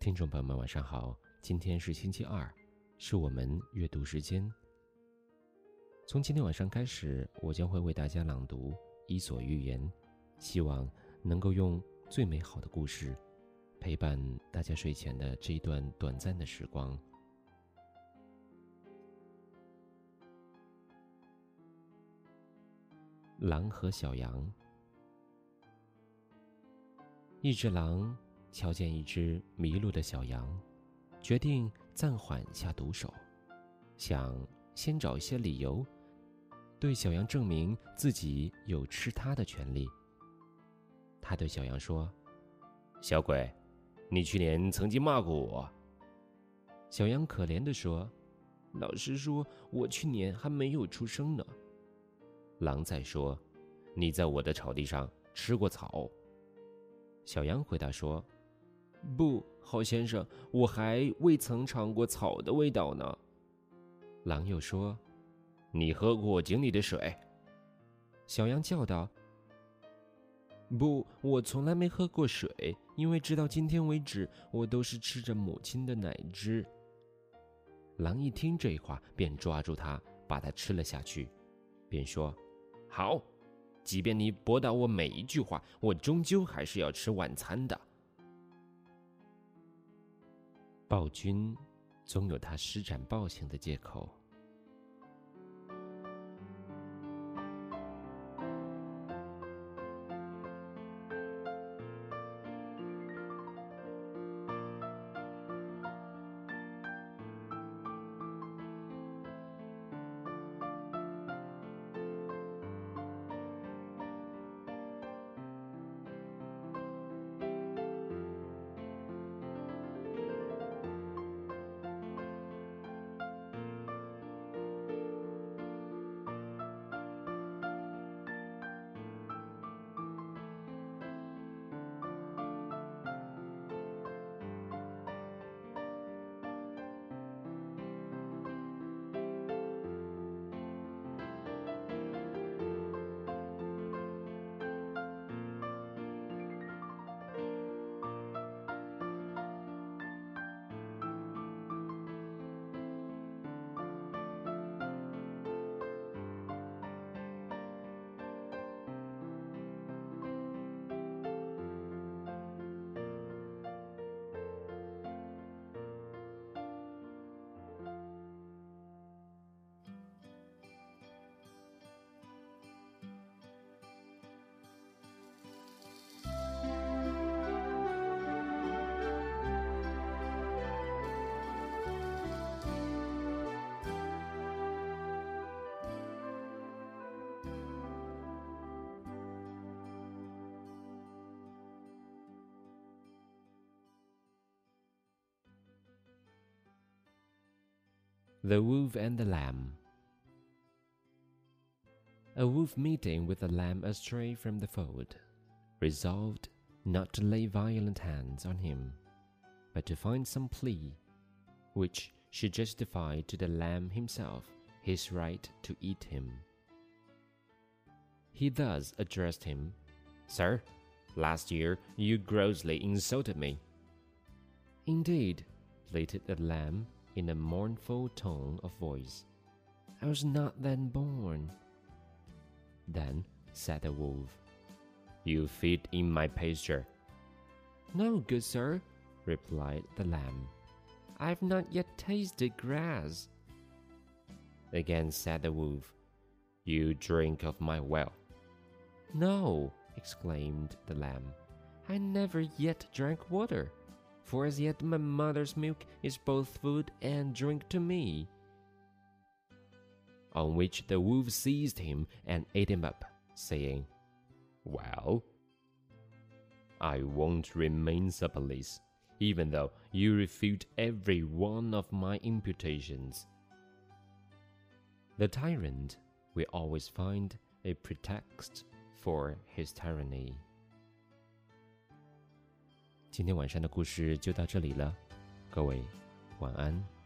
听众朋友们，晚上好！今天是星期二，是我们阅读时间。从今天晚上开始，我将会为大家朗读《伊索寓言》，希望能够用最美好的故事陪伴大家睡前的这一段短暂的时光。狼和小羊，一只狼。瞧见一只迷路的小羊，决定暂缓下毒手，想先找一些理由，对小羊证明自己有吃它的权利。他对小羊说：“小鬼，你去年曾经骂过我。”小羊可怜地说：“老实说，我去年还没有出生呢。”狼再说：“你在我的草地上吃过草。”小羊回答说。不好，先生，我还未曾尝过草的味道呢。狼又说：“你喝过井里的水？”小羊叫道：“不，我从来没喝过水，因为直到今天为止，我都是吃着母亲的奶汁。”狼一听这话，便抓住它，把它吃了下去，便说：“好，即便你驳倒我每一句话，我终究还是要吃晚餐的。”暴君总有他施展暴行的借口。The Wolf and the Lamb. A wolf meeting with a lamb astray from the fold, resolved not to lay violent hands on him, but to find some plea which should justify to the lamb himself his right to eat him. He thus addressed him Sir, last year you grossly insulted me. Indeed, pleaded the lamb in a mournful tone of voice. I was not then born. Then said the wolf, You feed in my pasture. No, good sir, replied the lamb. I have not yet tasted grass. Again said the wolf, You drink of my well. No, exclaimed the lamb, I never yet drank water for as yet my mother's milk is both food and drink to me. On which the wolf seized him and ate him up, saying, Well, I won't remain supperless, even though you refute every one of my imputations. The tyrant will always find a pretext for his tyranny. 今天晚上的故事就到这里了，各位晚安。